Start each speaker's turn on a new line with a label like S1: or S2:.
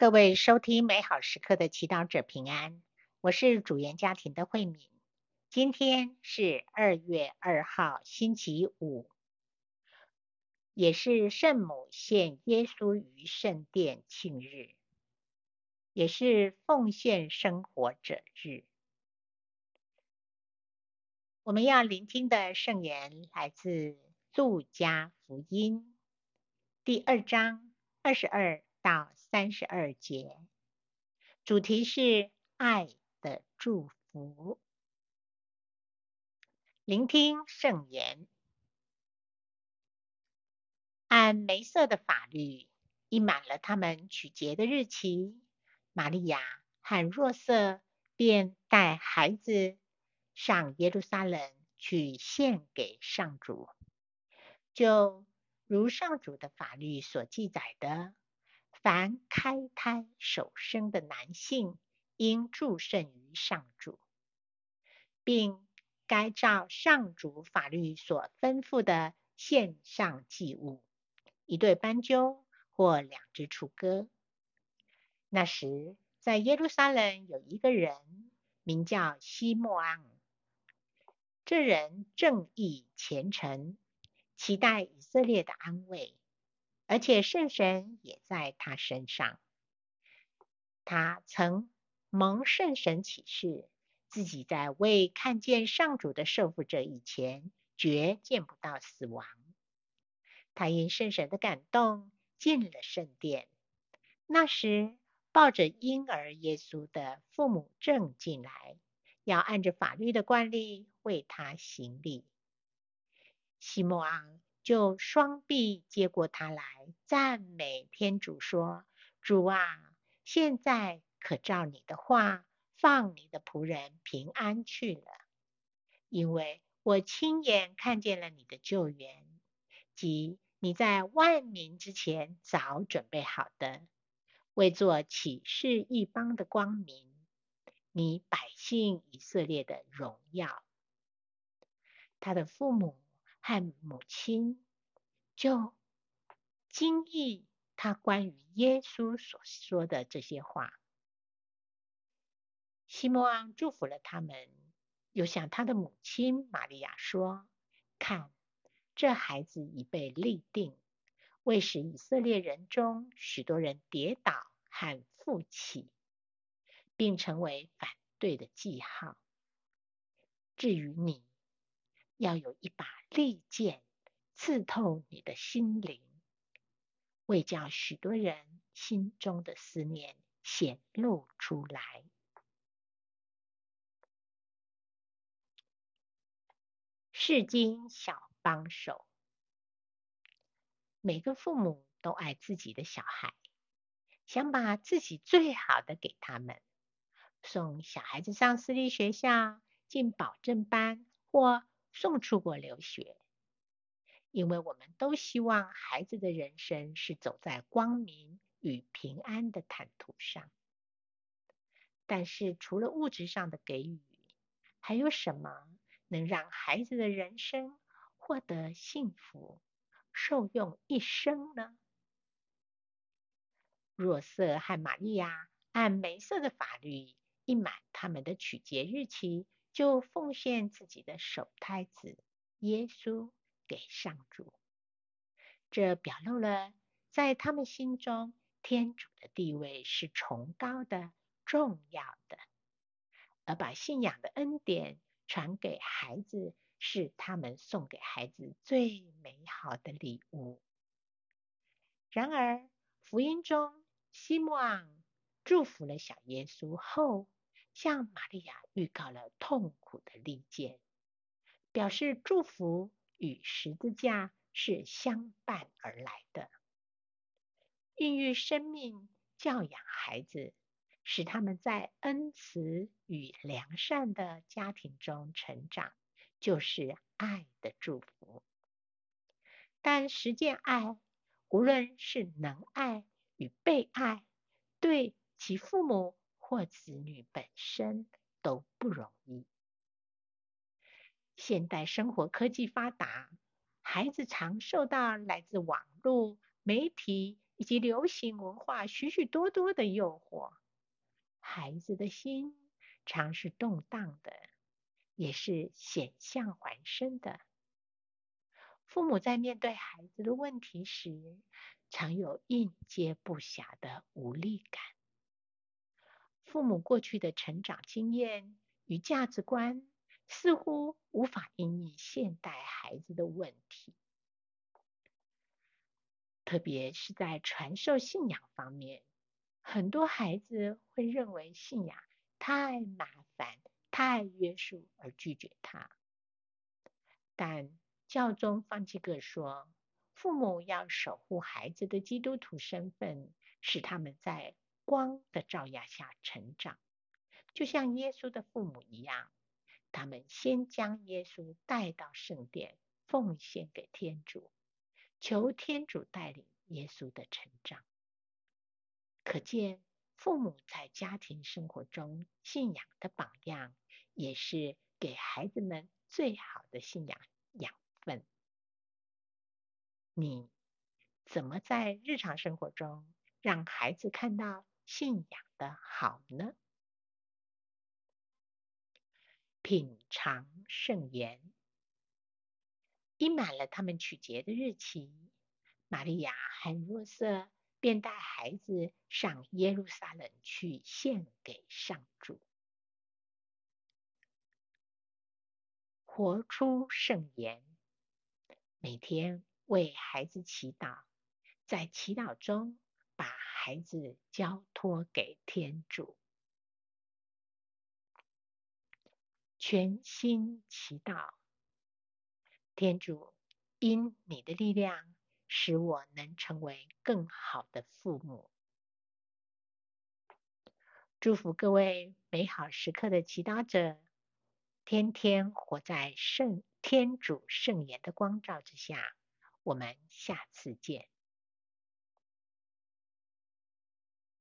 S1: 各位收听美好时刻的祈祷者平安，我是主言家庭的慧敏。今天是二月二号，星期五，也是圣母献耶稣于圣殿庆日，也是奉献生活者日。我们要聆听的圣言来自路加福音第二章二十二到三十二节，主题是爱的祝福。聆听圣言。按梅瑟的法律，一满了他们取节的日期，玛利亚和若瑟便带孩子上耶路撒冷去献给上主，就如上主的法律所记载的。凡开胎首生的男性，应祝圣于上主，并该照上主法律所吩咐的献上祭物，一对斑鸠或两只雏鸽。那时，在耶路撒冷有一个人，名叫西莫昂，这人正义虔诚，期待以色列的安慰。而且圣神也在他身上。他曾蒙圣神启示，自己在未看见上主的受缚者以前，绝见不到死亡。他因圣神的感动进了圣殿。那时，抱着婴儿耶稣的父母正进来，要按着法律的惯例为他行礼。西莫昂。就双臂接过他来，赞美天主说：“主啊，现在可照你的话，放你的仆人平安去了，因为我亲眼看见了你的救援，即你在万民之前早准备好的，为做启示一邦的光明，你百姓以色列的荣耀。”他的父母。和母亲就惊异他关于耶稣所说的这些话。西摩昂祝福了他们，又向他的母亲玛利亚说：“看，这孩子已被立定，为使以色列人中许多人跌倒和复起，并成为反对的记号。至于你，要有一把。”利剑刺透你的心灵，为叫许多人心中的思念显露出来。释经小帮手，每个父母都爱自己的小孩，想把自己最好的给他们，送小孩子上私立学校，进保证班或。送出国留学，因为我们都希望孩子的人生是走在光明与平安的坦途上。但是，除了物质上的给予，还有什么能让孩子的人生获得幸福、受用一生呢？若瑟和玛利亚按梅瑟的法律，一满他们的取节日期。就奉献自己的首胎子耶稣给上主，这表露了在他们心中天主的地位是崇高的、重要的，而把信仰的恩典传给孩子，是他们送给孩子最美好的礼物。然而，福音中西默盎祝福了小耶稣后，向玛利亚预告了痛苦的利剑，表示祝福与十字架是相伴而来的。孕育生命、教养孩子，使他们在恩慈与良善的家庭中成长，就是爱的祝福。但实践爱，无论是能爱与被爱，对其父母。或子女本身都不容易。现代生活科技发达，孩子常受到来自网络媒体以及流行文化许许多多的诱惑，孩子的心常是动荡的，也是险象环生的。父母在面对孩子的问题时，常有应接不暇的无力感。父母过去的成长经验与价值观，似乎无法因应现代孩子的问题。特别是在传授信仰方面，很多孩子会认为信仰太麻烦、太约束而拒绝它。但教宗方济各说，父母要守护孩子的基督徒身份，使他们在光的照耀下成长，就像耶稣的父母一样，他们先将耶稣带到圣殿，奉献给天主。求天主带领耶稣的成长，可见父母在家庭生活中信仰的榜样，也是给孩子们最好的信仰养分。你怎么在日常生活中让孩子看到信仰的好呢？品尝圣言。一满了他们取节的日期，玛利亚和若瑟便带孩子上耶路撒冷去献给上主。活出圣言，每天为孩子祈祷，在祈祷中孩子交托给天主，全心祈祷。天主，因你的力量，使我能成为更好的父母。祝福各位美好时刻的祈祷者，天天活在圣天主圣言的光照之下。我们下次见。